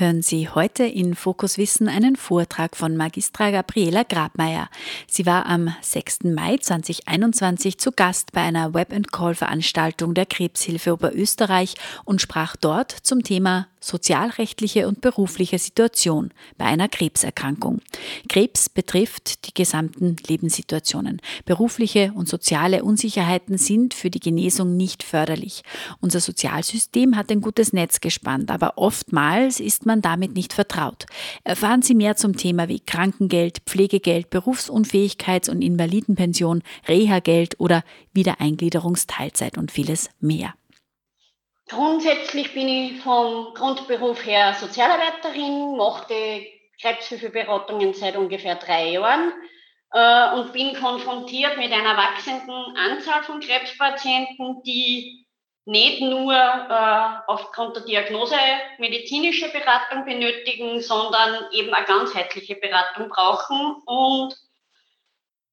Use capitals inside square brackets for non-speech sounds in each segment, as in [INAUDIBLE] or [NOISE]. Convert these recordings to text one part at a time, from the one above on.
Hören Sie heute in Fokus Wissen einen Vortrag von Magistra Gabriela Grabmeier. Sie war am 6. Mai 2021 zu Gast bei einer Web-and-Call-Veranstaltung der Krebshilfe Oberösterreich und sprach dort zum Thema sozialrechtliche und berufliche Situation bei einer Krebserkrankung. Krebs betrifft die gesamten Lebenssituationen. Berufliche und soziale Unsicherheiten sind für die Genesung nicht förderlich. Unser Sozialsystem hat ein gutes Netz gespannt, aber oftmals ist man damit nicht vertraut. Erfahren Sie mehr zum Thema wie Krankengeld, Pflegegeld, Berufsunfähigkeits- und Invalidenpension, Reha-Geld oder Wiedereingliederungsteilzeit und vieles mehr. Grundsätzlich bin ich vom Grundberuf her Sozialarbeiterin, mache Krebshilfeberatungen seit ungefähr drei Jahren äh, und bin konfrontiert mit einer wachsenden Anzahl von Krebspatienten, die nicht nur äh, aufgrund der Diagnose medizinische Beratung benötigen, sondern eben eine ganzheitliche Beratung brauchen und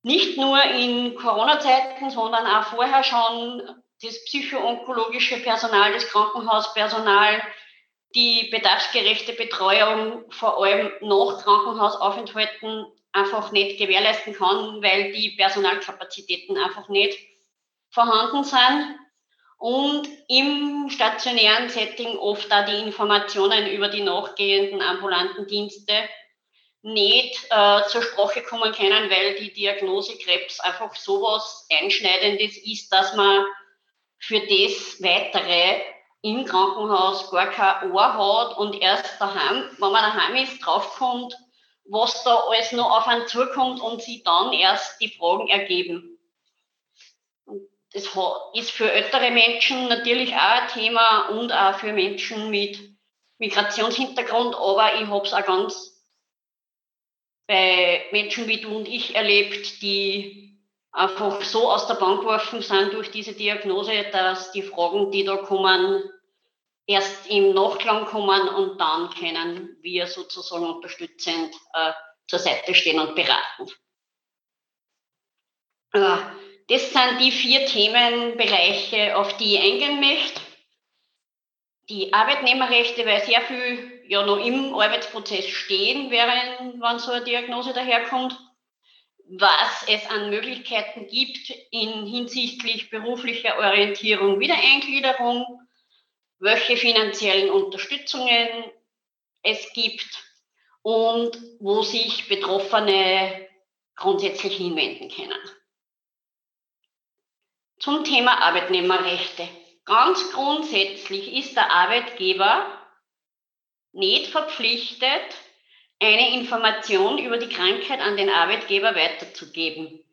nicht nur in Corona-Zeiten, sondern auch vorher schon das psychoonkologische Personal, das Krankenhauspersonal, die bedarfsgerechte Betreuung vor allem nach Krankenhausaufenthalten einfach nicht gewährleisten kann, weil die Personalkapazitäten einfach nicht vorhanden sind. Und im stationären Setting oft da die Informationen über die nachgehenden ambulanten Dienste nicht äh, zur Sprache kommen können, weil die Diagnose Krebs einfach sowas Einschneidendes ist, dass man für das Weitere im Krankenhaus gar kein Ohr hat und erst daheim, wenn man daheim ist, draufkommt, was da alles noch auf einen zukommt und sich dann erst die Fragen ergeben. das ist für ältere Menschen natürlich auch ein Thema und auch für Menschen mit Migrationshintergrund, aber ich habe es auch ganz bei Menschen wie du und ich erlebt, die einfach so aus der Bank geworfen sind durch diese Diagnose, dass die Fragen, die da kommen, erst im Nachklang kommen und dann können wir sozusagen unterstützend äh, zur Seite stehen und beraten. Äh, das sind die vier Themenbereiche, auf die ich eingehen möchte. Die Arbeitnehmerrechte, weil sehr viel ja noch im Arbeitsprozess stehen, während, wenn so eine Diagnose daherkommt was es an Möglichkeiten gibt in hinsichtlich beruflicher Orientierung, Wiedereingliederung, welche finanziellen Unterstützungen es gibt und wo sich Betroffene grundsätzlich hinwenden können. Zum Thema Arbeitnehmerrechte. Ganz grundsätzlich ist der Arbeitgeber nicht verpflichtet, eine Information über die Krankheit an den Arbeitgeber weiterzugeben.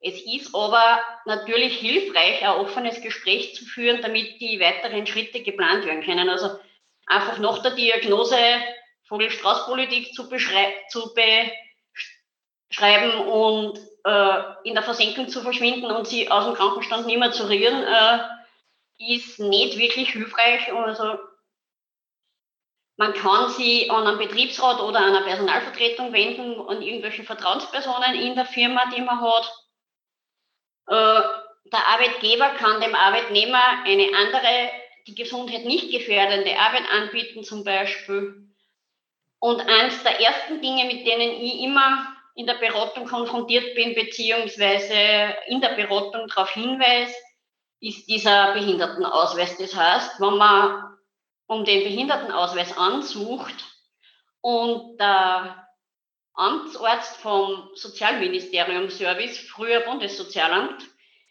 Es ist aber natürlich hilfreich, ein offenes Gespräch zu führen, damit die weiteren Schritte geplant werden können. Also einfach nach der Diagnose Vogelstraußpolitik zu, zu beschreiben und äh, in der Versenkung zu verschwinden und sie aus dem Krankenstand nicht mehr zu rühren, äh, ist nicht wirklich hilfreich. Also man kann sich an einen Betriebsrat oder an eine Personalvertretung wenden, an irgendwelche Vertrauenspersonen in der Firma, die man hat. Äh, der Arbeitgeber kann dem Arbeitnehmer eine andere, die Gesundheit nicht gefährdende Arbeit anbieten, zum Beispiel. Und eines der ersten Dinge, mit denen ich immer in der Beratung konfrontiert bin, beziehungsweise in der Beratung darauf hinweise, ist dieser Behindertenausweis. Das heißt, wenn man um den Behindertenausweis ansucht und der Amtsarzt vom Sozialministerium Service, früher Bundessozialamt,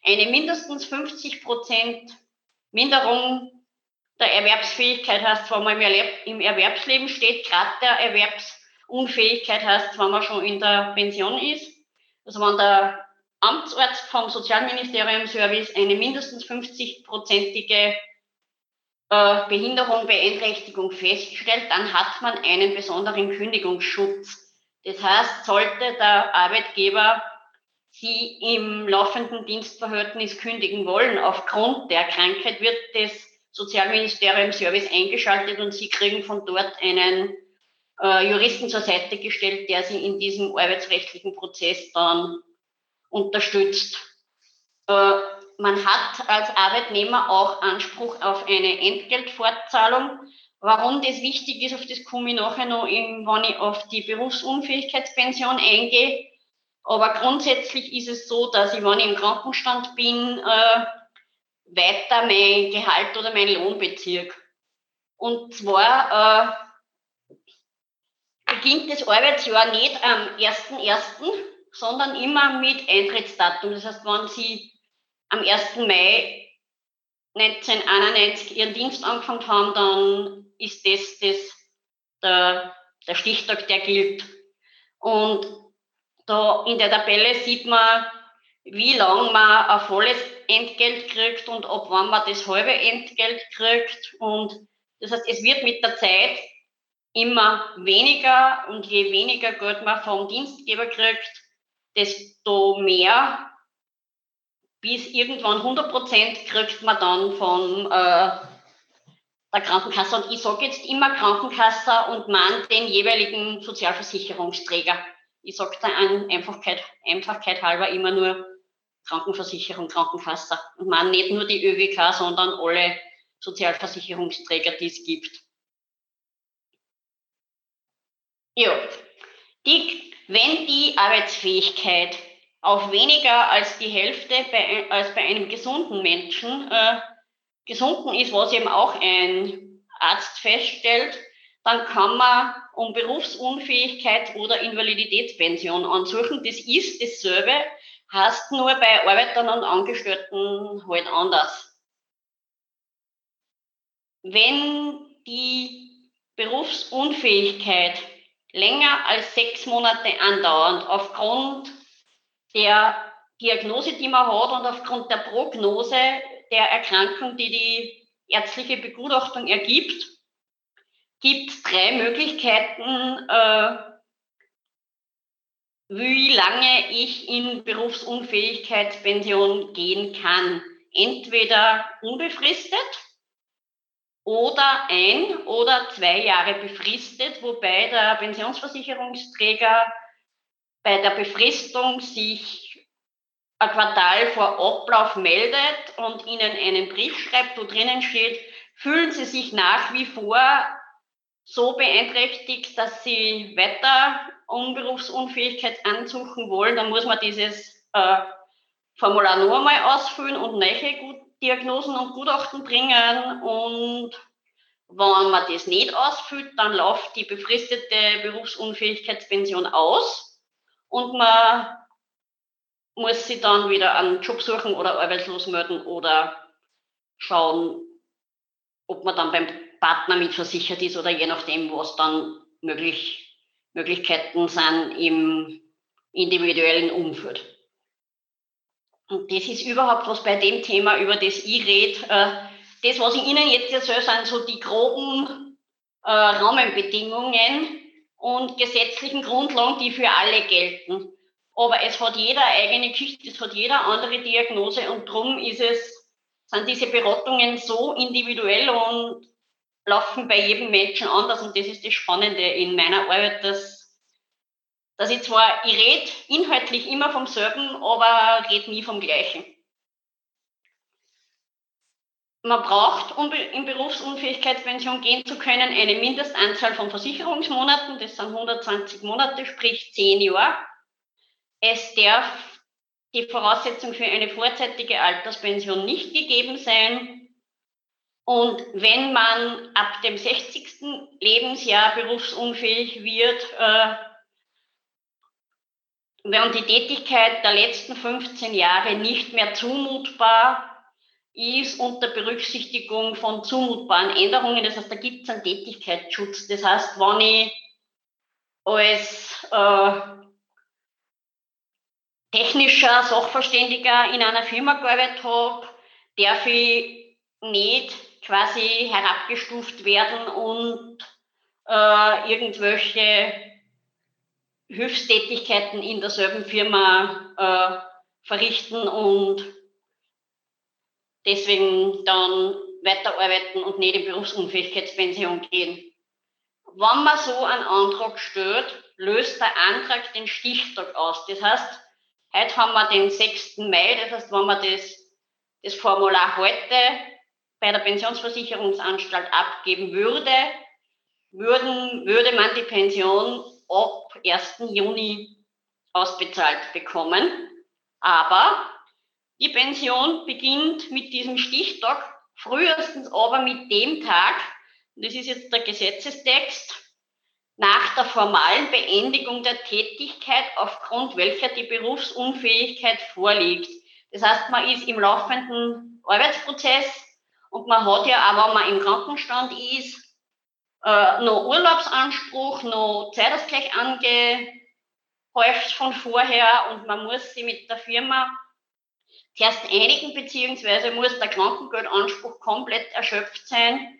eine mindestens 50 Prozent Minderung der Erwerbsfähigkeit heißt, wenn man im Erwerbsleben steht, gerade der Erwerbsunfähigkeit heißt, wenn man schon in der Pension ist. Also wenn der Amtsarzt vom Sozialministerium Service eine mindestens 50-prozentige äh, Behinderung, Beeinträchtigung feststellt, dann hat man einen besonderen Kündigungsschutz. Das heißt, sollte der Arbeitgeber sie im laufenden Dienstverhältnis kündigen wollen aufgrund der Krankheit, wird das Sozialministerium Service eingeschaltet und sie kriegen von dort einen äh, Juristen zur Seite gestellt, der sie in diesem arbeitsrechtlichen Prozess dann unterstützt. Äh, man hat als Arbeitnehmer auch Anspruch auf eine Entgeltfortzahlung. Warum das wichtig ist, auf das komme ich nachher noch, wenn ich auf die Berufsunfähigkeitspension eingehe. Aber grundsätzlich ist es so, dass ich, wenn ich im Krankenstand bin, äh, weiter mein Gehalt oder mein Lohn beziehe. Und zwar äh, beginnt das Arbeitsjahr nicht am 1.1., sondern immer mit Eintrittsdatum. Das heißt, wenn Sie am 1. Mai 1991 Ihren Dienst angefangen haben, dann ist das, das der, der Stichtag, der gilt. Und da in der Tabelle sieht man, wie lange man ein volles Entgelt kriegt und ab wann man das halbe Entgelt kriegt. Und das heißt, es wird mit der Zeit immer weniger und je weniger Geld man vom Dienstgeber kriegt, desto mehr bis irgendwann 100 Prozent kriegt man dann von äh, der Krankenkasse. Und ich sage jetzt immer Krankenkasse und man den jeweiligen Sozialversicherungsträger. Ich sage da an Einfachkeit, Einfachkeit halber immer nur Krankenversicherung, Krankenkasse. Und man nicht nur die ÖWK, sondern alle Sozialversicherungsträger, die es gibt. Ja, die, wenn die Arbeitsfähigkeit auf weniger als die Hälfte bei, als bei einem gesunden Menschen äh, gesunken ist, was eben auch ein Arzt feststellt, dann kann man um Berufsunfähigkeit oder Invaliditätspension ansuchen. Das ist dasselbe, heißt nur bei Arbeitern und Angestellten halt anders. Wenn die Berufsunfähigkeit länger als sechs Monate andauernd aufgrund der Diagnose, die man hat und aufgrund der Prognose der Erkrankung, die die ärztliche Begutachtung ergibt, gibt es drei Möglichkeiten, äh, wie lange ich in Berufsunfähigkeitspension gehen kann. Entweder unbefristet oder ein oder zwei Jahre befristet, wobei der Pensionsversicherungsträger bei der Befristung sich ein Quartal vor Ablauf meldet und Ihnen einen Brief schreibt, wo drinnen steht, fühlen Sie sich nach wie vor so beeinträchtigt, dass Sie weiter um Berufsunfähigkeit ansuchen wollen, dann muss man dieses äh, Formular nur einmal ausfüllen und neue Diagnosen und Gutachten bringen. Und wenn man das nicht ausfüllt, dann läuft die befristete Berufsunfähigkeitspension aus und man muss sich dann wieder einen Job suchen oder arbeitslos melden oder schauen, ob man dann beim Partner mitversichert ist oder je nachdem, was dann möglich, Möglichkeiten sind im individuellen Umfeld. Und das ist überhaupt was bei dem Thema, über das ich rede. Äh, das, was ich Ihnen jetzt erzähle, sind so die groben äh, Rahmenbedingungen, und gesetzlichen Grundlagen, die für alle gelten. Aber es hat jeder eigene Geschichte, es hat jeder andere Diagnose und darum ist es, sind diese Beratungen so individuell und laufen bei jedem Menschen anders und das ist das Spannende in meiner Arbeit, dass, dass ich zwar, ich rede inhaltlich immer vom selben, aber rede nie vom gleichen. Man braucht, um in Berufsunfähigkeitspension gehen zu können, eine Mindestanzahl von Versicherungsmonaten. Das sind 120 Monate, sprich 10 Jahre. Es darf die Voraussetzung für eine vorzeitige Alterspension nicht gegeben sein. Und wenn man ab dem 60. Lebensjahr berufsunfähig wird, äh, wäre die Tätigkeit der letzten 15 Jahre nicht mehr zumutbar, ist unter Berücksichtigung von zumutbaren Änderungen. Das heißt, da gibt es einen Tätigkeitsschutz. Das heißt, wenn ich als äh, technischer Sachverständiger in einer Firma gearbeitet habe, darf ich nicht quasi herabgestuft werden und äh, irgendwelche Hilfstätigkeiten in derselben Firma äh, verrichten und deswegen dann weiterarbeiten und nicht in Berufsunfähigkeitspension gehen. Wenn man so einen Antrag stellt, löst der Antrag den Stichtag aus. Das heißt, heute haben wir den 6. Mai, das heißt, wenn man das, das Formular heute bei der Pensionsversicherungsanstalt abgeben würde, würden, würde man die Pension ab 1. Juni ausbezahlt bekommen. Aber die Pension beginnt mit diesem Stichtag, frühestens aber mit dem Tag, das ist jetzt der Gesetzestext, nach der formalen Beendigung der Tätigkeit, aufgrund welcher die Berufsunfähigkeit vorliegt. Das heißt, man ist im laufenden Arbeitsprozess und man hat ja auch, wenn man im Krankenstand ist, äh, noch Urlaubsanspruch, noch Zeitausgleich angehäuft von vorher und man muss sich mit der Firma zuerst einigen, beziehungsweise muss der Krankengeldanspruch komplett erschöpft sein,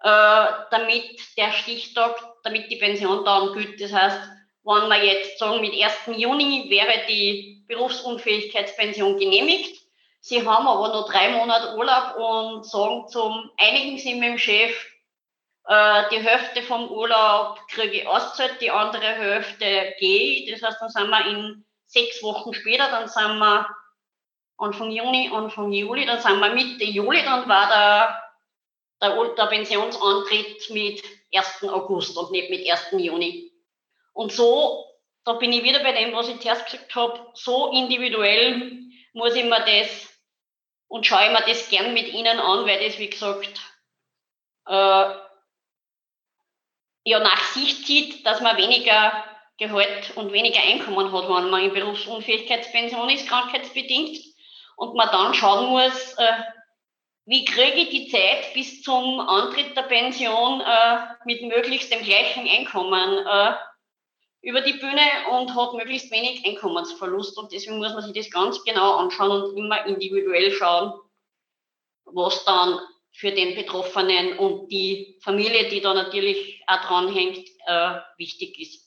äh, damit der Stichtag, damit die Pension dann gilt. Das heißt, wenn wir jetzt sagen, mit 1. Juni wäre die Berufsunfähigkeitspension genehmigt, Sie haben aber noch drei Monate Urlaub und sagen zum, einigen Sie mit dem Chef, äh, die Hälfte vom Urlaub kriege ich auszahlt, die andere Hälfte gehe ich. Das heißt, dann sind wir in sechs Wochen später, dann sind wir Anfang Juni, Anfang Juli, dann sind wir Mitte Juli, dann war der, der, der Pensionsantritt mit 1. August und nicht mit 1. Juni. Und so, da bin ich wieder bei dem, was ich zuerst gesagt habe, so individuell muss ich mir das und schaue mir das gern mit Ihnen an, weil das, wie gesagt, äh, ja nach sich zieht, dass man weniger Gehalt und weniger Einkommen hat, wenn man in Berufsunfähigkeitspension ist, krankheitsbedingt, und man dann schauen muss, äh, wie kriege ich die Zeit bis zum Antritt der Pension äh, mit möglichst dem gleichen Einkommen äh, über die Bühne und hat möglichst wenig Einkommensverlust. Und deswegen muss man sich das ganz genau anschauen und immer individuell schauen, was dann für den Betroffenen und die Familie, die da natürlich auch dranhängt, äh, wichtig ist.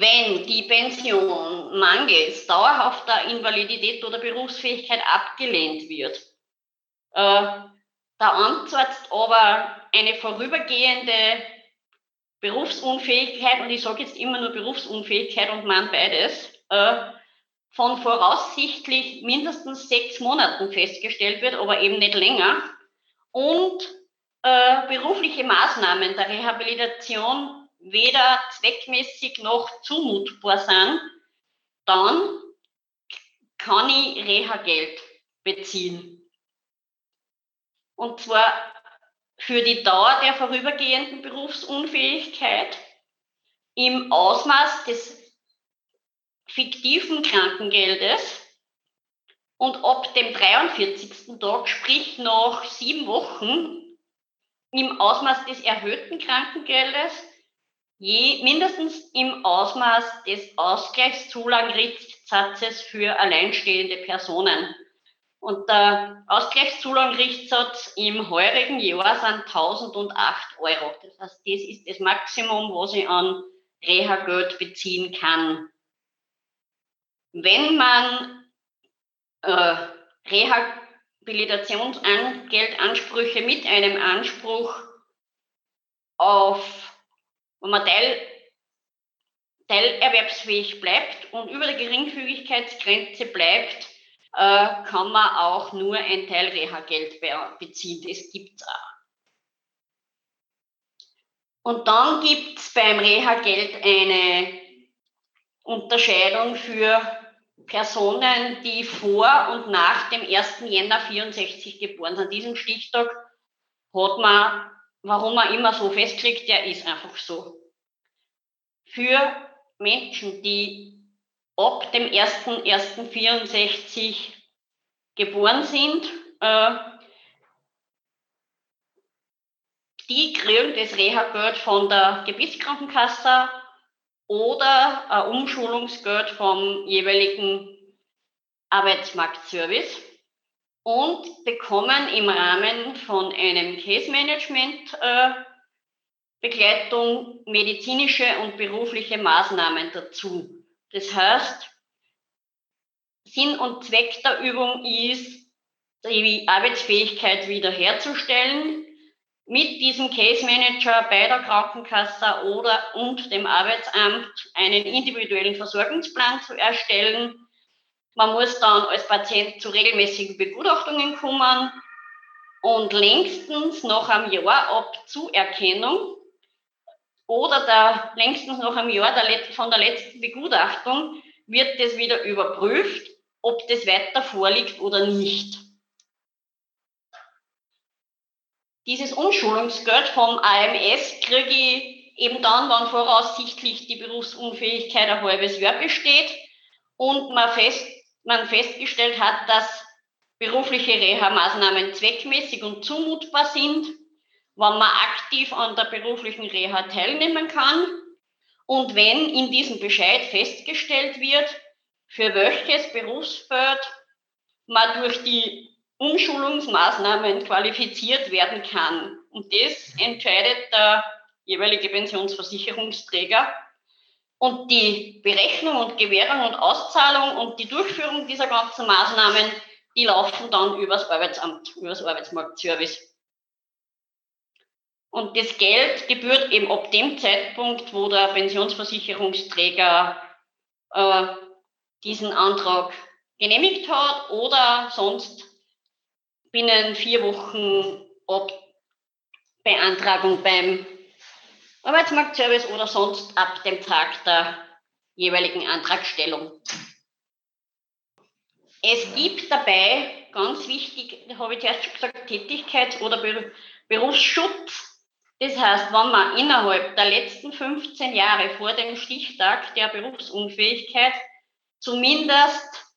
Wenn die Pension mangels dauerhafter Invalidität oder Berufsfähigkeit abgelehnt wird, äh, da antwortet aber eine vorübergehende Berufsunfähigkeit, und ich sage jetzt immer nur Berufsunfähigkeit und meine beides, äh, von voraussichtlich mindestens sechs Monaten festgestellt wird, aber eben nicht länger, und äh, berufliche Maßnahmen der Rehabilitation weder zweckmäßig noch zumutbar sind, dann kann ich Reha-Geld beziehen. Und zwar für die Dauer der vorübergehenden Berufsunfähigkeit im Ausmaß des fiktiven Krankengeldes und ab dem 43. Tag, sprich nach sieben Wochen, im Ausmaß des erhöhten Krankengeldes, je mindestens im Ausmaß des Ausgleichszulangrichtsatzes für alleinstehende Personen. Und der Ausgleichszulangrichtssatz im heurigen Jahr sind 1008 Euro. Das heißt, das ist das Maximum, was ich an Reha-Geld beziehen kann. Wenn man äh, Rehabilitationsgeldansprüche mit einem Anspruch auf, wenn man Teil, teilerwerbsfähig bleibt und über der Geringfügigkeitsgrenze bleibt, äh, kann man auch nur ein Teil Reha-Geld beziehen. Das gibt es auch. Und dann gibt es beim Reha-Geld eine Unterscheidung für Personen, die vor und nach dem 1. Jänner 64 geboren sind. Diesen Stichtag hat man, warum man immer so festlegt, der ist einfach so. Für Menschen, die ab dem 1.1.64 geboren sind, äh, die kriegen das Reha-Geld von der Gebietskrankenkasse oder ein Umschulungsgeld vom jeweiligen Arbeitsmarktservice und bekommen im Rahmen von einem Case Management äh, Begleitung, medizinische und berufliche Maßnahmen dazu. Das heißt, Sinn und Zweck der Übung ist, die Arbeitsfähigkeit wiederherzustellen, mit diesem Case Manager bei der Krankenkasse oder und dem Arbeitsamt einen individuellen Versorgungsplan zu erstellen. Man muss dann als Patient zu regelmäßigen Begutachtungen kommen und längstens nach einem Jahr ab Zuerkennung oder der, längstens nach einem Jahr der, von der letzten Begutachtung wird das wieder überprüft, ob das weiter vorliegt oder nicht. Dieses Umschulungsgeld vom AMS kriege ich eben dann, wenn voraussichtlich die Berufsunfähigkeit ein halbes Jahr besteht und man, fest, man festgestellt hat, dass berufliche Reha-Maßnahmen zweckmäßig und zumutbar sind, wenn man aktiv an der beruflichen Reha teilnehmen kann und wenn in diesem Bescheid festgestellt wird, für welches Berufsfeld man durch die Umschulungsmaßnahmen qualifiziert werden kann. Und das entscheidet der jeweilige Pensionsversicherungsträger. Und die Berechnung und Gewährung und Auszahlung und die Durchführung dieser ganzen Maßnahmen, die laufen dann übers Arbeitsamt, übers Arbeitsmarktservice. Und das Geld gebührt eben ab dem Zeitpunkt, wo der Pensionsversicherungsträger äh, diesen Antrag genehmigt hat oder sonst binnen vier Wochen ab Beantragung beim Arbeitsmarktservice oder sonst ab dem Tag der jeweiligen Antragstellung. Es gibt dabei, ganz wichtig, habe ich zuerst schon gesagt, Tätigkeits- oder Berufsschutz. Das heißt, wenn man innerhalb der letzten 15 Jahre vor dem Stichtag der Berufsunfähigkeit zumindest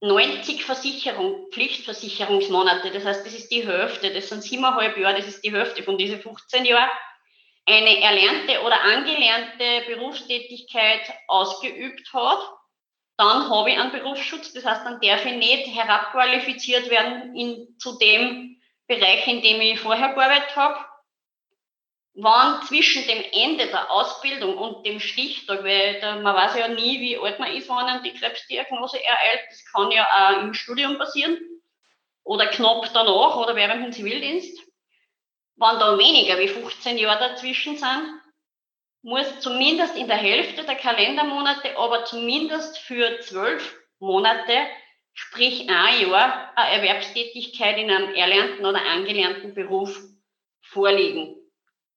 90 Versicherung, Pflichtversicherungsmonate, das heißt, das ist die Hälfte, das sind siebeneinhalb Jahre, das ist die Hälfte von diesen 15 Jahren, eine erlernte oder angelernte Berufstätigkeit ausgeübt hat, dann habe ich einen Berufsschutz, das heißt, dann darf ich nicht herabqualifiziert werden in, zu dem Bereich, in dem ich vorher gearbeitet habe wann zwischen dem Ende der Ausbildung und dem Stichtag, weil da, man weiß ja nie, wie alt man ist, man die Krebsdiagnose ereilt. Das kann ja auch im Studium passieren oder knapp danach oder während dem Zivildienst. Wenn da weniger wie 15 Jahre dazwischen sind, muss zumindest in der Hälfte der Kalendermonate, aber zumindest für zwölf Monate, sprich ein Jahr, eine Erwerbstätigkeit in einem erlernten oder angelernten Beruf vorliegen.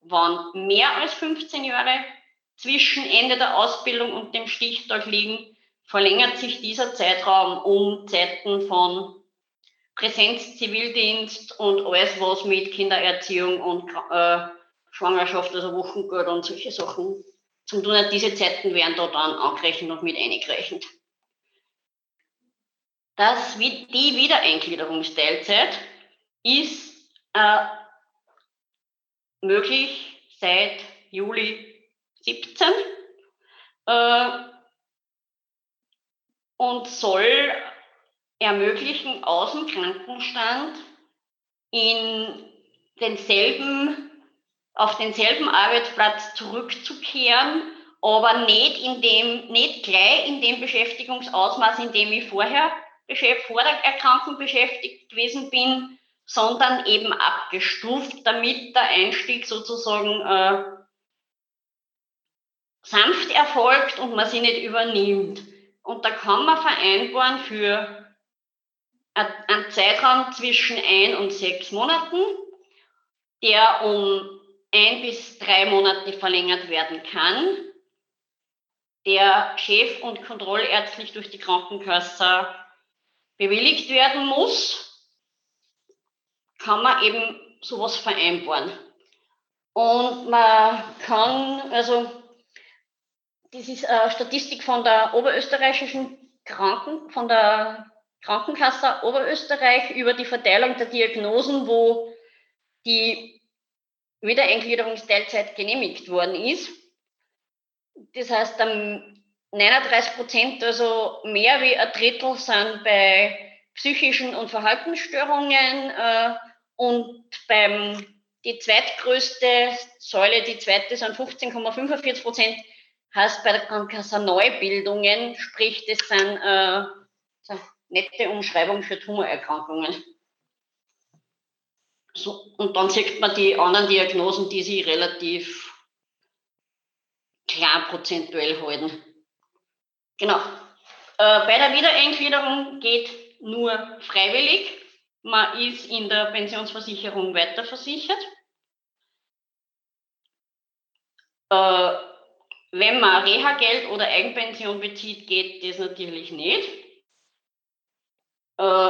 Wann mehr als 15 Jahre zwischen Ende der Ausbildung und dem Stichtag liegen, verlängert sich dieser Zeitraum um Zeiten von Präsenz, Zivildienst und alles, was mit Kindererziehung und äh, Schwangerschaft, also Wochengeld und solche Sachen zum tun hat. Diese Zeiten werden da dann angerechnet und mit eingerechnet. Das, die Wiedereingliederungsteilzeit ist äh, möglich seit Juli 17 äh, und soll ermöglichen, aus dem Krankenstand in denselben, auf denselben Arbeitsplatz zurückzukehren, aber nicht, in dem, nicht gleich in dem Beschäftigungsausmaß, in dem ich vorher vor der Erkrankung beschäftigt gewesen bin, sondern eben abgestuft, damit der Einstieg sozusagen äh, sanft erfolgt und man sie nicht übernimmt. Und da kann man vereinbaren für einen Zeitraum zwischen ein und sechs Monaten, der um ein bis drei Monate verlängert werden kann, der chef- und kontrollärztlich durch die Krankenkasse bewilligt werden muss kann man eben sowas vereinbaren. Und man kann, also das ist eine Statistik von der oberösterreichischen Kranken, von der Krankenkasse Oberösterreich über die Verteilung der Diagnosen, wo die Wiedereingliederungsteilzeit genehmigt worden ist. Das heißt, 39 Prozent, also mehr wie ein Drittel, sind bei psychischen und Verhaltensstörungen äh, und beim die zweitgrößte Säule, die zweite sind 15,45 Prozent, heißt bei der Krankenkasse Neubildungen, sprich, das sind, äh, nette Umschreibung für Tumorerkrankungen. So, und dann sieht man die anderen Diagnosen, die sich relativ klar prozentuell halten. Genau. Äh, bei der Wiedereingliederung geht nur freiwillig. Man ist in der Pensionsversicherung weiterversichert. Äh, wenn man Reha-Geld oder Eigenpension bezieht, geht das natürlich nicht. Äh,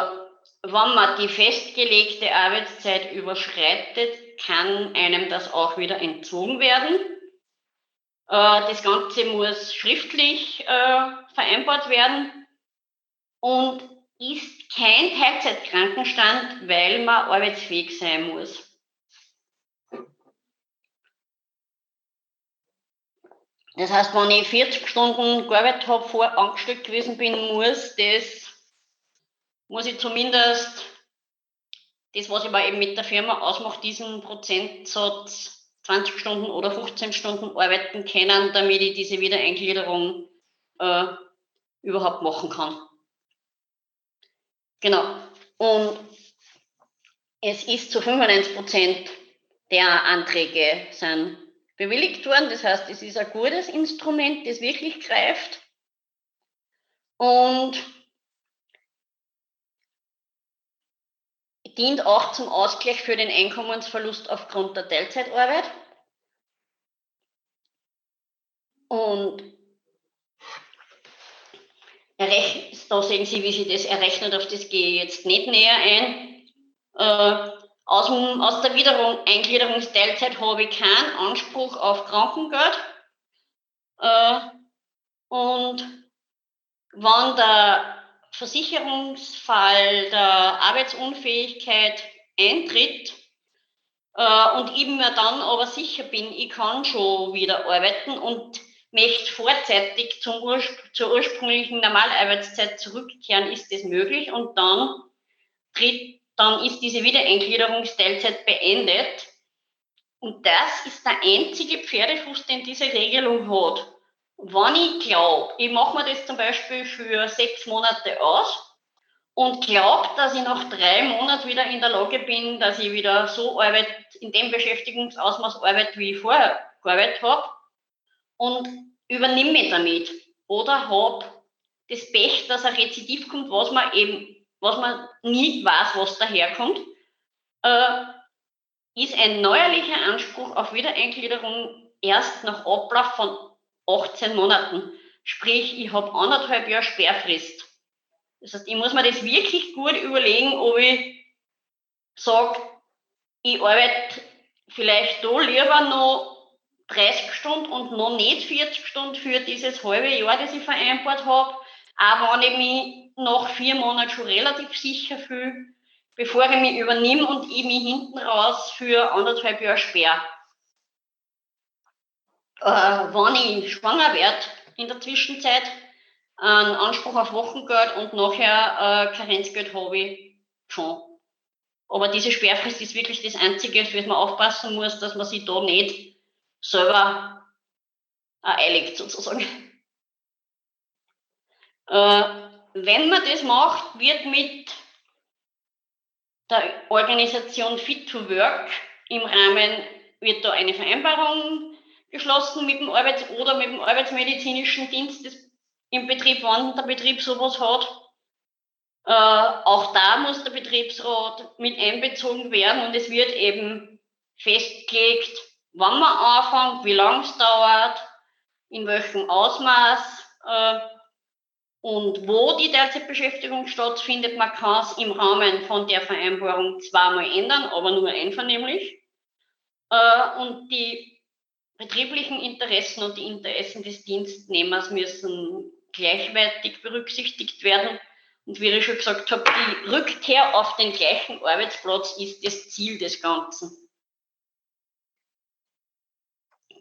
wenn man die festgelegte Arbeitszeit überschreitet, kann einem das auch wieder entzogen werden. Äh, das Ganze muss schriftlich äh, vereinbart werden und ist kein Teilzeitkrankenstand, weil man arbeitsfähig sein muss. Das heißt, wenn ich 40 Stunden gearbeitet habe, vor angestellt gewesen bin, muss das, muss ich zumindest das, was ich aber eben mit der Firma ausmache, diesen Prozentsatz 20 Stunden oder 15 Stunden arbeiten können, damit ich diese Wiedereingliederung äh, überhaupt machen kann. Genau. Und es ist zu 95 Prozent der Anträge sind bewilligt worden. Das heißt, es ist ein gutes Instrument, das wirklich greift. Und dient auch zum Ausgleich für den Einkommensverlust aufgrund der Teilzeitarbeit. Und da sehen Sie, wie sie das errechnet, auf das gehe ich jetzt nicht näher ein. Äh, aus, aus der Wiederung, Eingliederungsteilzeit habe ich keinen Anspruch auf Krankengeld. Äh, und wenn der Versicherungsfall der Arbeitsunfähigkeit eintritt äh, und ich mir dann aber sicher bin, ich kann schon wieder arbeiten und möchte vorzeitig zum Urspr zur ursprünglichen Normalarbeitszeit zurückkehren, ist das möglich und dann tritt dann ist diese Wiedereingliederungsteilzeit beendet. Und das ist der einzige Pferdefuß, den diese Regelung hat. Wenn ich glaube, ich mache mir das zum Beispiel für sechs Monate aus und glaube, dass ich nach drei Monaten wieder in der Lage bin, dass ich wieder so arbeite, in dem Beschäftigungsausmaß arbeite, wie ich vorher gearbeitet habe und übernehme mich damit. Oder habe das Pech, dass ein Rezidiv kommt, was man eben was man nie weiß, was daherkommt, äh, ist ein neuerlicher Anspruch auf Wiedereingliederung erst nach Ablauf von 18 Monaten. Sprich, ich habe anderthalb Jahre Sperrfrist. Das heißt, ich muss mir das wirklich gut überlegen, ob ich sage, ich arbeite vielleicht da lieber noch 30 Stunden und noch nicht 40 Stunden für dieses halbe Jahr, das ich vereinbart habe, auch wenn ich mich nach vier Monaten schon relativ sicher fühle, bevor ich mich übernehme und ich mich hinten raus für anderthalb Jahre sperre. Äh, wenn ich schwanger werde in der Zwischenzeit, einen Anspruch auf Wochengeld und nachher äh, Karenzgeld habe ich schon. Aber diese Sperrfrist ist wirklich das Einzige, für das man aufpassen muss, dass man sich da nicht selber eiligt sozusagen. [LAUGHS] Äh, wenn man das macht, wird mit der Organisation Fit to Work im Rahmen, wird da eine Vereinbarung geschlossen mit dem Arbeits- oder mit dem Arbeitsmedizinischen Dienst des, im Betrieb, wann der Betrieb sowas hat. Äh, auch da muss der Betriebsrat mit einbezogen werden und es wird eben festgelegt, wann man anfängt, wie lange es dauert, in welchem Ausmaß. Äh, und wo die Teilzeitbeschäftigung stattfindet, man kann es im Rahmen von der Vereinbarung zweimal ändern, aber nur einvernehmlich. Äh, und die betrieblichen Interessen und die Interessen des Dienstnehmers müssen gleichwertig berücksichtigt werden. Und wie ich schon gesagt habe, die Rückkehr auf den gleichen Arbeitsplatz ist das Ziel des Ganzen.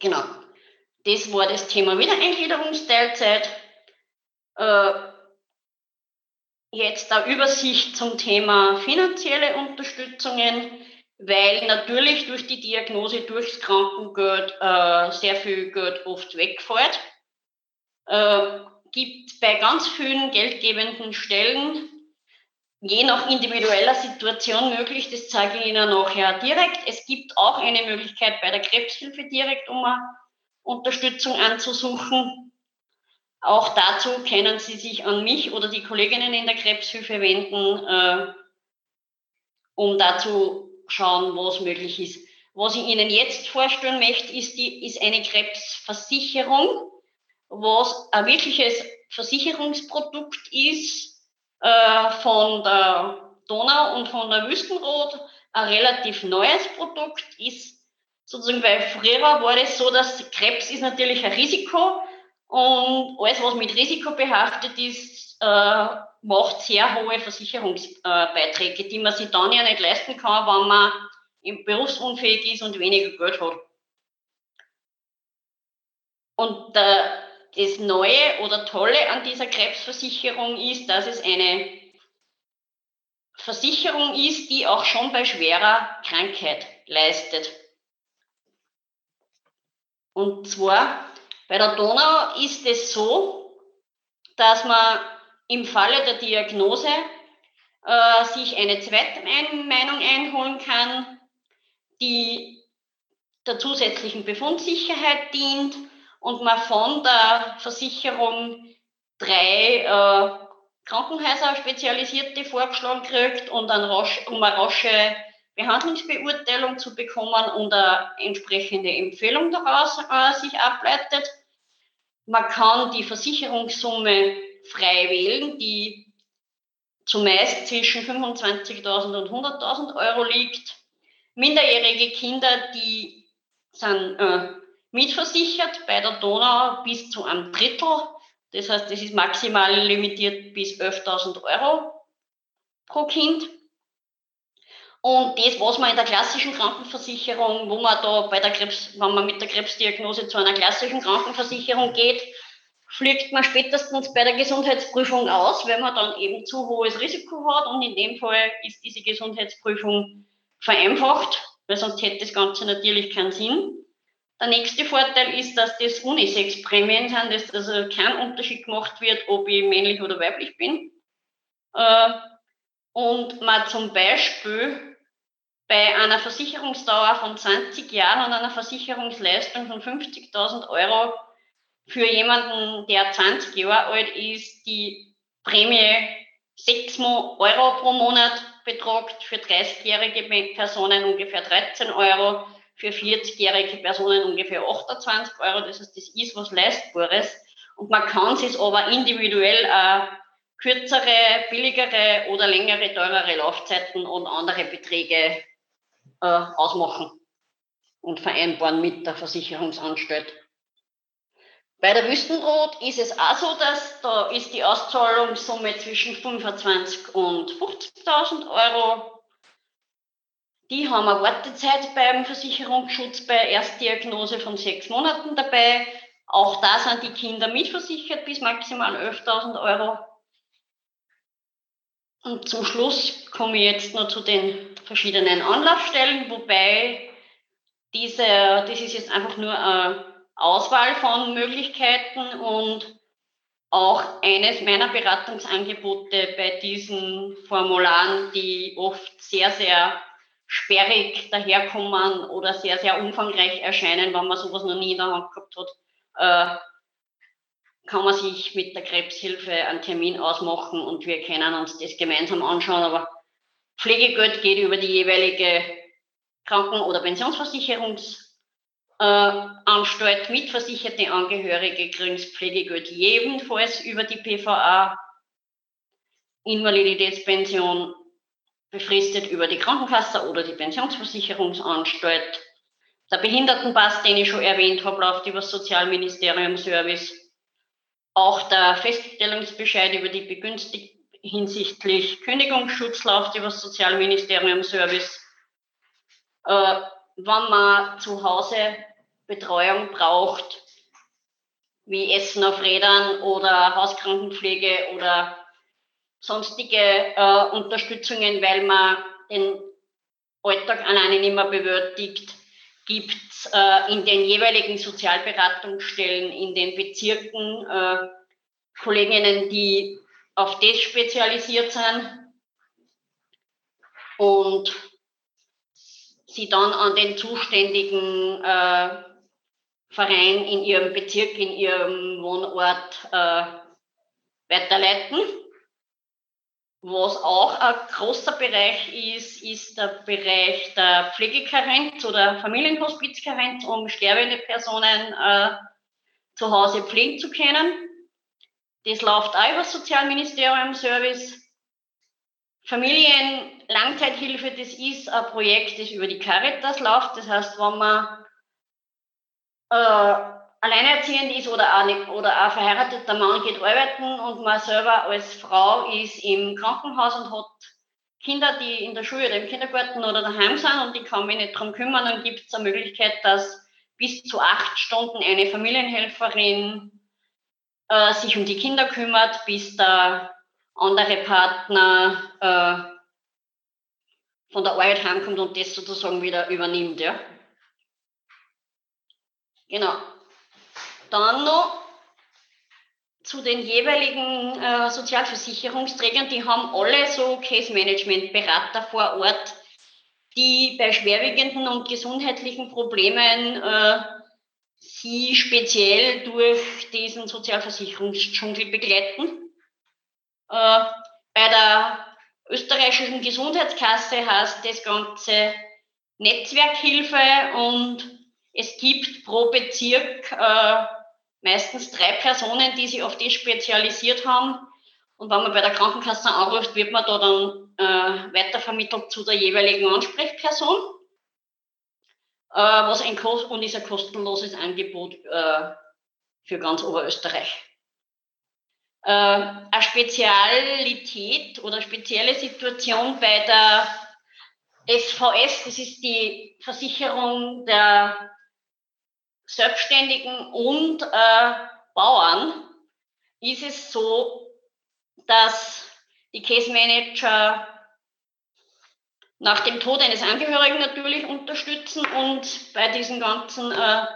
Genau. Das war das Thema Wiedereingliederungsteilzeit. Äh, jetzt eine Übersicht zum Thema finanzielle Unterstützungen. Weil natürlich durch die Diagnose durchs Krankengeld äh, sehr viel Geld oft wegfällt. Äh, gibt bei ganz vielen geldgebenden Stellen je nach individueller Situation möglich, das zeige ich Ihnen nachher direkt. Es gibt auch eine Möglichkeit bei der Krebshilfe direkt, um eine Unterstützung anzusuchen. Auch dazu können Sie sich an mich oder die Kolleginnen in der Krebshilfe wenden, äh, um dazu schauen, was möglich ist. Was ich Ihnen jetzt vorstellen möchte, ist, die, ist eine Krebsversicherung, was ein wirkliches Versicherungsprodukt ist äh, von der Donau und von der Wüstenrot. Ein relativ neues Produkt ist sozusagen, weil früher war es so, dass Krebs ist natürlich ein Risiko und alles, was mit Risiko behaftet ist, äh, macht sehr hohe Versicherungsbeiträge, die man sich dann ja nicht leisten kann, wenn man berufsunfähig ist und weniger Geld hat. Und das Neue oder Tolle an dieser Krebsversicherung ist, dass es eine Versicherung ist, die auch schon bei schwerer Krankheit leistet. Und zwar bei der Donau ist es so, dass man im Falle der Diagnose äh, sich eine zweite Meinung einholen kann, die der zusätzlichen Befundsicherheit dient und man von der Versicherung drei äh, Krankenhäuser spezialisierte vorgeschlagen kriegt und dann rasch, um eine rasche Behandlungsbeurteilung zu bekommen und eine entsprechende Empfehlung daraus äh, sich ableitet. Man kann die Versicherungssumme frei wählen, die zumeist zwischen 25.000 und 100.000 Euro liegt. Minderjährige Kinder, die sind äh, mitversichert bei der Donau bis zu einem Drittel. Das heißt, es ist maximal limitiert bis 11.000 Euro pro Kind. Und das, was man in der klassischen Krankenversicherung, wo man da bei der Krebs, wenn man mit der Krebsdiagnose zu einer klassischen Krankenversicherung geht, fliegt man spätestens bei der Gesundheitsprüfung aus, wenn man dann eben zu hohes Risiko hat. Und in dem Fall ist diese Gesundheitsprüfung vereinfacht, weil sonst hätte das Ganze natürlich keinen Sinn. Der nächste Vorteil ist, dass das Unisex-Prämien sind, dass also kein Unterschied gemacht wird, ob ich männlich oder weiblich bin. Äh, und man zum Beispiel bei einer Versicherungsdauer von 20 Jahren und einer Versicherungsleistung von 50.000 Euro für jemanden, der 20 Jahre alt ist, die Prämie 6 Euro pro Monat betragt, für 30-jährige Personen ungefähr 13 Euro, für 40-jährige Personen ungefähr 28 Euro. Das heißt, das ist was Leistbares. Und man kann sich aber individuell äh, kürzere, billigere oder längere, teurere Laufzeiten und andere Beträge äh, ausmachen und vereinbaren mit der Versicherungsanstalt. Bei der Wüstenrot ist es auch so, dass da ist die Auszahlungssumme zwischen 25 und 50.000 Euro die haben eine Wartezeit beim Versicherungsschutz bei Erstdiagnose von sechs Monaten dabei. Auch da sind die Kinder mitversichert bis maximal 11.000 Euro. Und zum Schluss komme ich jetzt noch zu den verschiedenen Anlaufstellen, wobei diese, das ist jetzt einfach nur eine Auswahl von Möglichkeiten und auch eines meiner Beratungsangebote bei diesen Formularen, die oft sehr, sehr sperrig daherkommen oder sehr, sehr umfangreich erscheinen, wenn man sowas noch nie in der Hand gehabt hat, äh, kann man sich mit der Krebshilfe einen Termin ausmachen und wir können uns das gemeinsam anschauen. Aber Pflegegeld geht über die jeweilige Kranken- oder Pensionsversicherungsanstalt. Mitversicherte Angehörige kriegen das Pflegegeld jedenfalls über die PVA. Invaliditätspension befristet über die Krankenkasse oder die Pensionsversicherungsanstalt. Der Behindertenpass, den ich schon erwähnt habe, läuft über das Sozialministerium Service. Auch der Feststellungsbescheid über die Begünstigten hinsichtlich Kündigungsschutz läuft über das Sozialministerium Service. Äh, wenn man zu Hause Betreuung braucht, wie Essen auf Rädern oder Hauskrankenpflege oder sonstige äh, Unterstützungen, weil man den Alltag alleine nicht mehr bewältigt, gibt es äh, in den jeweiligen Sozialberatungsstellen in den Bezirken äh, Kolleginnen, die auf das spezialisiert sind. Und sie dann an den zuständigen äh, Verein in ihrem Bezirk, in ihrem Wohnort äh, weiterleiten. Was auch ein großer Bereich ist, ist der Bereich der Pflegekarenz oder Familienhospizkarenz, um sterbende Personen äh, zu Hause pflegen zu können. Das läuft auch über das Sozialministerium Service. Familienlangzeithilfe, das ist ein Projekt, das über die Caritas läuft. Das heißt, wenn man äh, alleinerziehend ist oder auch, oder ein verheirateter Mann geht arbeiten und man selber als Frau ist im Krankenhaus und hat Kinder, die in der Schule oder im Kindergarten oder daheim sind und die kann mich nicht darum kümmern, dann gibt es eine Möglichkeit, dass bis zu acht Stunden eine Familienhelferin äh, sich um die Kinder kümmert, bis der andere Partner äh, von der Arbeit heimkommt und das sozusagen wieder übernimmt. Ja. Genau. Dann noch zu den jeweiligen äh, Sozialversicherungsträgern, die haben alle so Case Management Berater vor Ort, die bei schwerwiegenden und gesundheitlichen Problemen äh, sie speziell durch diesen Sozialversicherungsdschungel begleiten. Äh, bei der österreichischen Gesundheitskasse heißt das Ganze Netzwerkhilfe und es gibt pro Bezirk äh, meistens drei Personen, die sich auf das spezialisiert haben. Und wenn man bei der Krankenkasse anruft, wird man da dann äh, weitervermittelt zu der jeweiligen Ansprechperson. Äh, was ein Kost und ist ein kostenloses Angebot äh, für ganz Oberösterreich. Äh, eine Spezialität oder spezielle Situation bei der SVS, das ist die Versicherung der Selbstständigen und äh, Bauern ist es so, dass die Case Manager nach dem Tod eines Angehörigen natürlich unterstützen und bei diesen ganzen äh,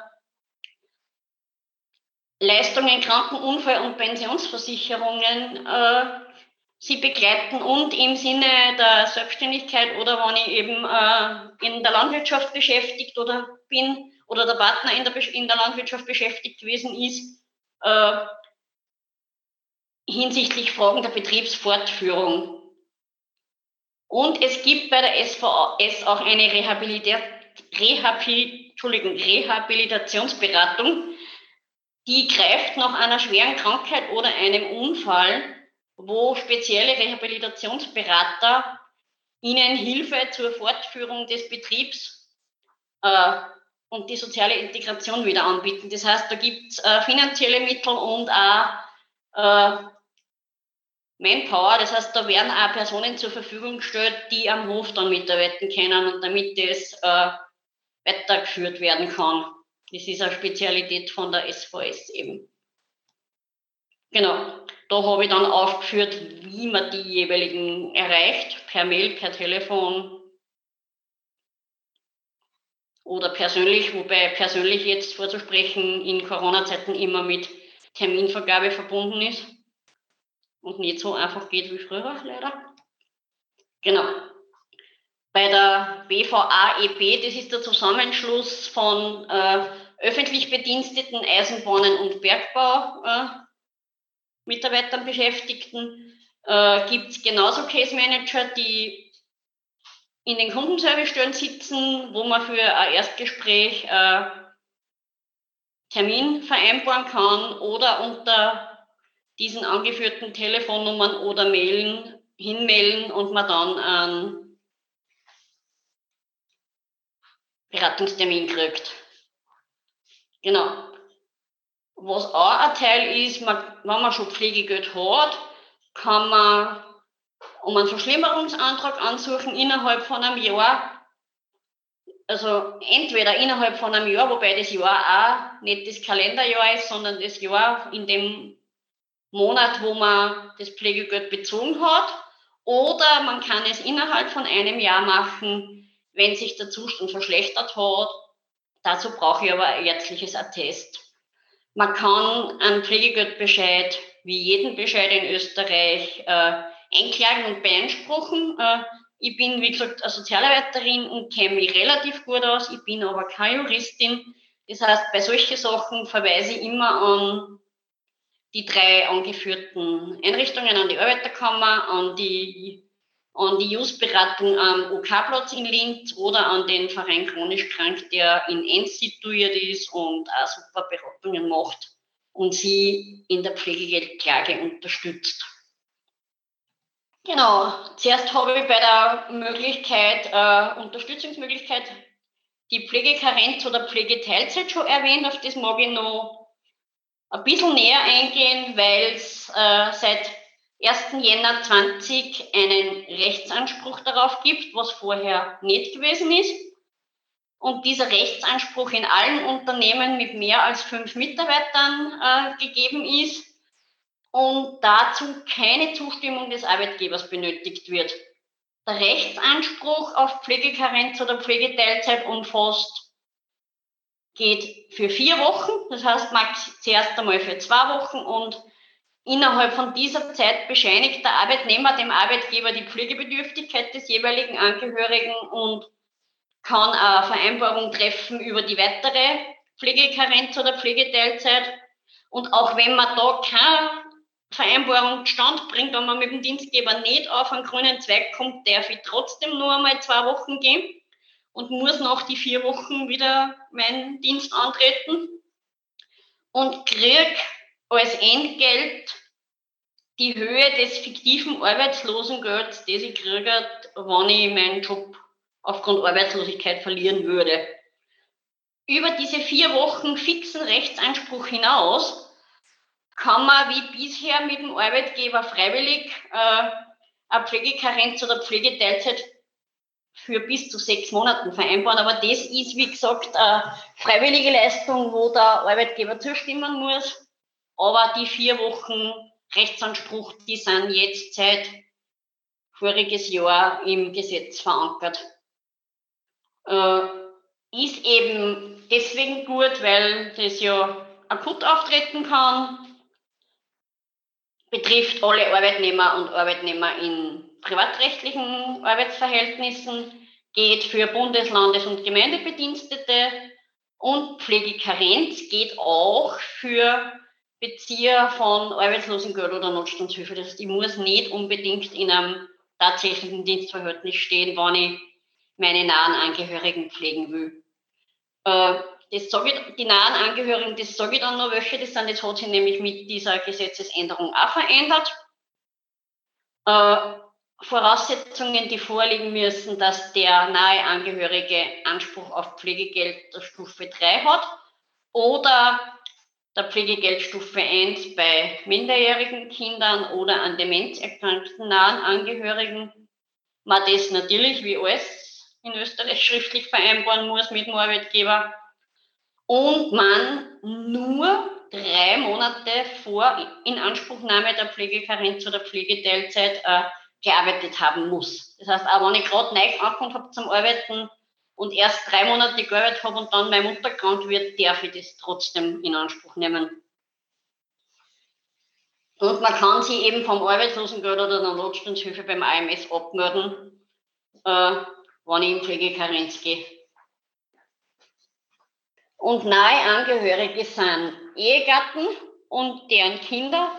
Leistungen, Krankenunfall- und Pensionsversicherungen äh, sie begleiten und im Sinne der Selbstständigkeit oder wenn ich eben äh, in der Landwirtschaft beschäftigt oder bin, oder der Partner in der, in der Landwirtschaft beschäftigt gewesen ist, äh, hinsichtlich Fragen der Betriebsfortführung. Und es gibt bei der SVS auch eine Rehabilita Rehabil Rehabilitationsberatung, die greift nach einer schweren Krankheit oder einem Unfall, wo spezielle Rehabilitationsberater Ihnen Hilfe zur Fortführung des Betriebs äh, und die soziale Integration wieder anbieten. Das heißt, da gibt es äh, finanzielle Mittel und auch äh, Manpower. Das heißt, da werden auch Personen zur Verfügung gestellt, die am Hof dann mitarbeiten können und damit das äh, weitergeführt werden kann. Das ist eine Spezialität von der SVS eben. Genau, da habe ich dann aufgeführt, wie man die jeweiligen erreicht, per Mail, per Telefon, oder persönlich, wobei persönlich jetzt vorzusprechen in Corona-Zeiten immer mit Terminvergabe verbunden ist und nicht so einfach geht wie früher, leider. Genau. Bei der BVAEB, das ist der Zusammenschluss von äh, öffentlich bediensteten Eisenbahnen und Bergbau äh, Beschäftigten, äh, gibt es genauso Case Manager, die in den Kundenservicestellen sitzen, wo man für ein Erstgespräch äh, Termin vereinbaren kann oder unter diesen angeführten Telefonnummern oder Mailen hinmelden und man dann einen Beratungstermin kriegt. Genau. Was auch ein Teil ist, man, wenn man schon Pflegegeld hat, kann man um einen Verschlimmerungsantrag ansuchen innerhalb von einem Jahr. Also entweder innerhalb von einem Jahr, wobei das Jahr auch nicht das Kalenderjahr ist, sondern das Jahr in dem Monat, wo man das Pflegegeld bezogen hat. Oder man kann es innerhalb von einem Jahr machen, wenn sich der Zustand verschlechtert hat. Dazu brauche ich aber ein ärztliches Attest. Man kann einen Pflegegeldbescheid, wie jeden Bescheid in Österreich, äh, einklagen und beanspruchen. Äh, ich bin, wie gesagt, eine Sozialarbeiterin und kenne mich relativ gut aus. Ich bin aber keine Juristin. Das heißt, bei solchen Sachen verweise ich immer an die drei angeführten Einrichtungen, an die Arbeiterkammer, an die, an die Justberatung am OK-Platz in Linz oder an den Verein Chronisch Krank, der in Enz situiert ist und auch super Beratungen macht und sie in der Pflegegeldklage unterstützt. Genau, zuerst habe ich bei der Möglichkeit, äh, Unterstützungsmöglichkeit, die Pflegekarenz oder Pflegeteilzeit schon erwähnt. Auf das mag ich noch ein bisschen näher eingehen, weil es äh, seit 1. Jänner 20 einen Rechtsanspruch darauf gibt, was vorher nicht gewesen ist. Und dieser Rechtsanspruch in allen Unternehmen mit mehr als fünf Mitarbeitern äh, gegeben ist und dazu keine Zustimmung des Arbeitgebers benötigt wird. Der Rechtsanspruch auf Pflegekarenz oder Pflegeteilzeit umfasst, geht für vier Wochen, das heißt max zuerst einmal für zwei Wochen und innerhalb von dieser Zeit bescheinigt der Arbeitnehmer dem Arbeitgeber die Pflegebedürftigkeit des jeweiligen Angehörigen und kann eine Vereinbarung treffen über die weitere Pflegekarenz oder Pflegeteilzeit. Und auch wenn man da keine Vereinbarung Stand bringt, wenn man mit dem Dienstgeber nicht auf einen grünen Zweig kommt, darf ich trotzdem nur einmal zwei Wochen gehen und muss nach die vier Wochen wieder meinen Dienst antreten und krieg als Entgelt die Höhe des fiktiven Arbeitslosengelds, das ich kriege, wenn ich meinen Job aufgrund Arbeitslosigkeit verlieren würde. Über diese vier Wochen fixen Rechtsanspruch hinaus kann man wie bisher mit dem Arbeitgeber freiwillig äh, eine Pflegekarenz oder Pflegeteilzeit für bis zu sechs Monaten vereinbaren. Aber das ist, wie gesagt, eine freiwillige Leistung, wo der Arbeitgeber zustimmen muss. Aber die vier Wochen Rechtsanspruch, die sind jetzt seit voriges Jahr im Gesetz verankert. Äh, ist eben deswegen gut, weil das ja akut auftreten kann betrifft alle Arbeitnehmer und Arbeitnehmer in privatrechtlichen Arbeitsverhältnissen, geht für Bundes-, Landes- und Gemeindebedienstete und Pflegekarenz geht auch für Bezieher von Arbeitslosengeld oder Notstandshilfe. Das heißt, ich muss nicht unbedingt in einem tatsächlichen Dienstverhältnis stehen, wenn ich meine nahen Angehörigen pflegen will. Äh, das ich, die nahen Angehörigen, das sage ich dann noch welche, das sind, das hat sich nämlich mit dieser Gesetzesänderung auch verändert. Äh, Voraussetzungen, die vorliegen müssen, dass der nahe Angehörige Anspruch auf Pflegegeld der Stufe 3 hat oder der Pflegegeldstufe 1 bei minderjährigen Kindern oder an Demenz erkrankten nahen Angehörigen. Man das natürlich wie alles in Österreich schriftlich vereinbaren muss mit dem Arbeitgeber und man nur drei Monate vor Inanspruchnahme der Pflegekarenz oder Pflegeteilzeit äh, gearbeitet haben muss. Das heißt, auch wenn ich gerade neu angefangen habe zum Arbeiten und erst drei Monate gearbeitet habe und dann meine Mutter krank wird, darf ich das trotzdem in Anspruch nehmen. Und man kann sich eben vom Arbeitslosengeld oder der Notstandshilfe beim AMS abmelden, äh, wenn ich in Pflegekarenz gehe und nahe Angehörige sind Ehegatten und deren Kinder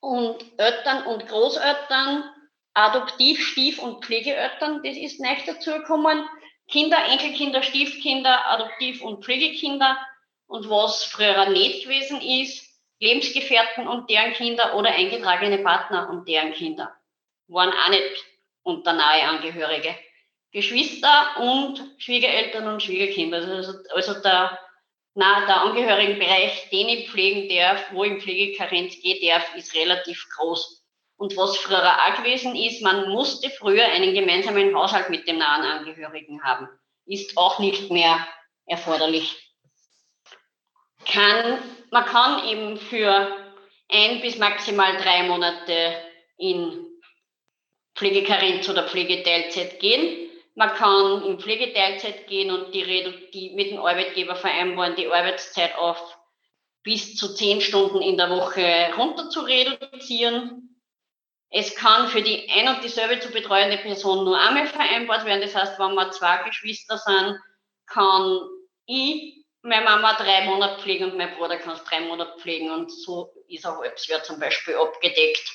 und Eltern und Großeltern, Adoptiv-, Stief- und Pflegeeltern, das ist nicht dazugekommen. Kinder, Enkelkinder, Stiefkinder, Adoptiv- und Pflegekinder und was früher nicht gewesen ist, Lebensgefährten und deren Kinder oder eingetragene Partner und deren Kinder waren auch nicht unter nahe Angehörige. Geschwister und Schwiegereltern und Schwiegerkinder. Also, also der, na, der Angehörigenbereich, den ich pflegen darf, wo ich in Pflegekarenz gehen darf, ist relativ groß. Und was früher auch gewesen ist, man musste früher einen gemeinsamen Haushalt mit dem nahen Angehörigen haben. Ist auch nicht mehr erforderlich. Kann, man kann eben für ein bis maximal drei Monate in Pflegekarenz oder Pflegeteilzeit gehen Man kann in Pflegeteilzeit gehen und die, die mit dem Arbeitgeber vereinbaren, die Arbeitszeit auf bis zu zehn Stunden in der Woche runter zu reduzieren. Es kann für die ein und dieselbe zu betreuende Person nur einmal vereinbart werden. Das heißt, wenn wir zwei Geschwister sind, kann ich meine Mama drei Monate pflegen und mein Bruder kann es drei Monate pflegen und so ist ein halbes zum Beispiel abgedeckt.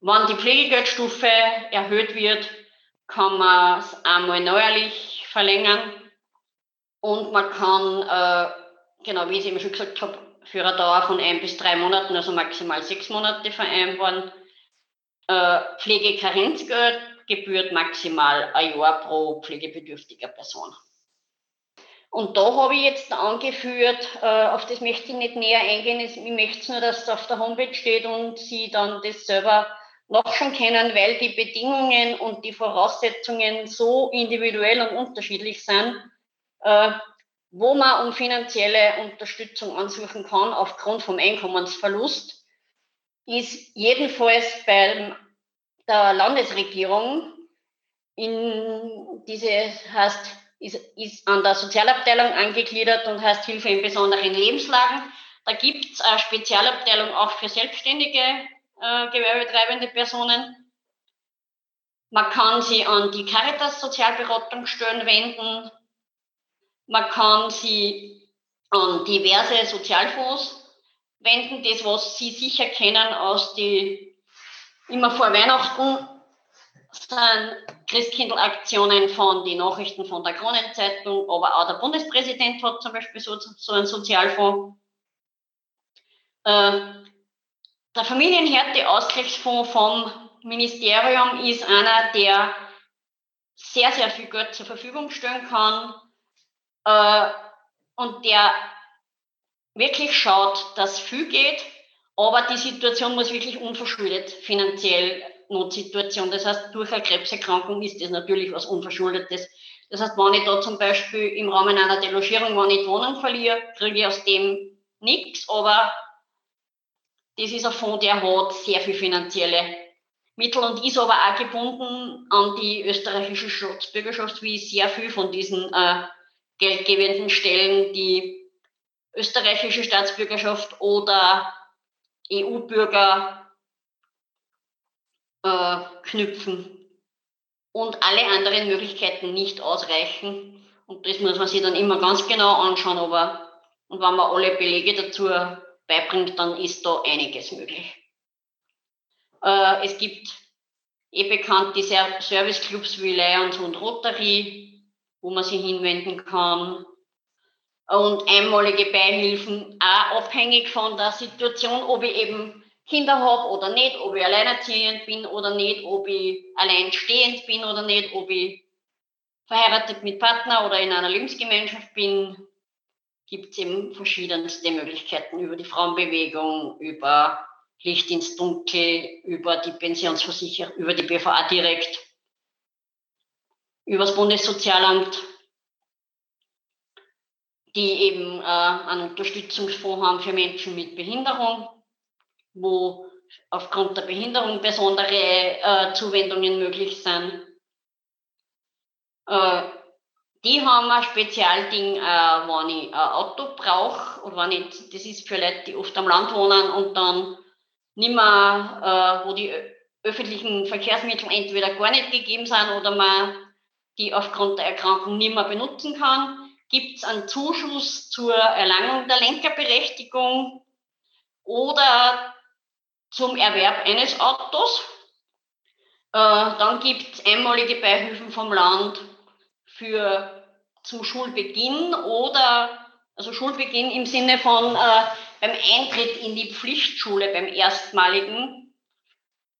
Wenn die Pflegegeldstufe erhöht wird, kann man es einmal neuerlich verlängern und man kann, äh, genau wie ich eben schon gesagt habe, für eine Dauer von ein bis drei Monaten, also maximal sechs Monate vereinbaren. Äh, Pflegekarenzgeld gebührt maximal ein Jahr pro pflegebedürftiger Person. Und da habe ich jetzt angeführt, äh, auf das möchte ich nicht näher eingehen, ich möchte nur, dass es auf der Homepage steht und Sie dann das selber nachschauen können, weil die Bedingungen und die Voraussetzungen so individuell und unterschiedlich sind, äh, wo man um finanzielle Unterstützung ansuchen kann aufgrund vom Einkommensverlust, ist jedenfalls bei der Landesregierung in diese heißt, ist, ist an der Sozialabteilung angegliedert und heißt Hilfe in besonderen Lebenslagen. Da gibt es eine Spezialabteilung auch für selbstständige äh, gewerbetreibende Personen. Man kann sie an die Caritas Sozialberatungsstellen wenden. Man kann sie an diverse Sozialfonds wenden. Das, was Sie sicher kennen aus die immer vor Weihnachten sind Christkindlaktionen von den Nachrichten von der Kronenzeitung, aber auch der Bundespräsident hat zum Beispiel so, so einen Sozialfonds. Äh, der Familienhärteausgleichsfonds vom Ministerium ist einer, der sehr, sehr viel Geld zur Verfügung stellen kann äh, und der wirklich schaut, dass viel geht, aber die Situation muss wirklich unverschuldet finanziell Notsituation. Das heißt, durch eine Krebserkrankung ist das natürlich was Unverschuldetes. Das heißt, wenn ich da zum Beispiel im Rahmen einer Delogierung, wenn ich die Wohnung verliere, kriege ich aus dem nichts, aber das ist ein Fonds, der hat sehr viel finanzielle Mittel und ist aber auch gebunden an die österreichische Staatsbürgerschaft, wie sehr viel von diesen äh, geldgebenden Stellen die österreichische Staatsbürgerschaft oder EU-Bürger äh, knüpfen und alle anderen Möglichkeiten nicht ausreichen. Und das muss man sich dann immer ganz genau anschauen, aber und wenn man alle Belege dazu beibringt, dann ist da einiges möglich. Äh, es gibt eh bekannt die Serviceclubs wie Lions und Rotary, wo man sich hinwenden kann. Und einmalige Beihilfen, auch abhängig von der Situation, ob ich eben Kinder habe oder nicht, ob ich alleinerziehend bin oder nicht, ob ich alleinstehend bin oder nicht, ob ich verheiratet mit Partner oder in einer Lebensgemeinschaft bin gibt es eben verschiedenste Möglichkeiten über die Frauenbewegung, über Licht ins Dunkel, über die Pensionsversicherung, über die BVA direkt, über das Bundessozialamt, die eben äh, einen Unterstützungsfonds haben für Menschen mit Behinderung, wo aufgrund der Behinderung besondere äh, Zuwendungen möglich sind. Äh, die haben ein Spezialding, äh, wenn ich ein Auto brauche oder wenn ich, das ist für Leute, die oft am Land wohnen und dann nicht mehr, äh, wo die öffentlichen Verkehrsmittel entweder gar nicht gegeben sind oder man die aufgrund der Erkrankung nicht mehr benutzen kann, gibt es einen Zuschuss zur Erlangung der Lenkerberechtigung oder zum Erwerb eines Autos. Äh, dann gibt es einmalige Beihilfen vom Land für zum Schulbeginn oder also Schulbeginn im Sinne von äh, beim Eintritt in die Pflichtschule beim erstmaligen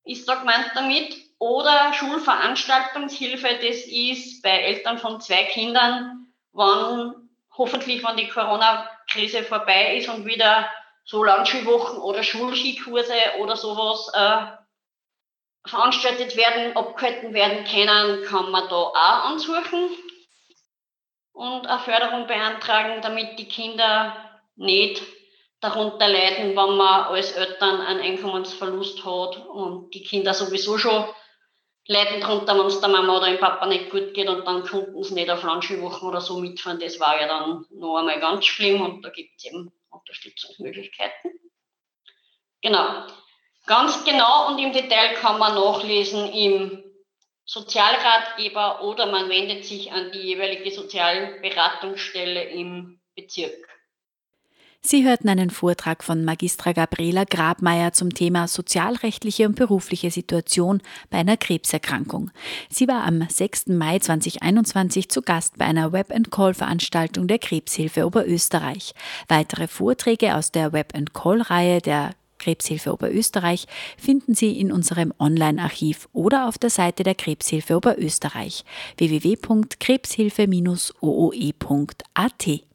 ist da gemeint damit oder Schulveranstaltungshilfe, das ist bei Eltern von zwei Kindern, wann hoffentlich, wenn die Corona-Krise vorbei ist und wieder so Landschulwochen oder Schulskikurse oder sowas äh, veranstaltet werden, abgehalten werden können, kann man da auch ansuchen und eine Förderung beantragen, damit die Kinder nicht darunter leiden, wenn man als Eltern einen Einkommensverlust hat und die Kinder sowieso schon leiden darunter, wenn es der Mama oder dem Papa nicht gut geht und dann konnten sie nicht auf Langskiwochen oder so mitfahren. Das war ja dann noch einmal ganz schlimm und da gibt es eben Unterstützungsmöglichkeiten. Genau. Ganz genau und im Detail kann man nachlesen im Sozialratgeber oder man wendet sich an die jeweilige Sozialberatungsstelle im Bezirk. Sie hörten einen Vortrag von Magistra Gabriela Grabmeier zum Thema sozialrechtliche und berufliche Situation bei einer Krebserkrankung. Sie war am 6. Mai 2021 zu Gast bei einer Web-and-Call-Veranstaltung der Krebshilfe Oberösterreich. Weitere Vorträge aus der Web-and-Call-Reihe der Krebshilfe Oberösterreich finden Sie in unserem Online-Archiv oder auf der Seite der Krebshilfe Oberösterreich www.krebshilfe-ooe.at.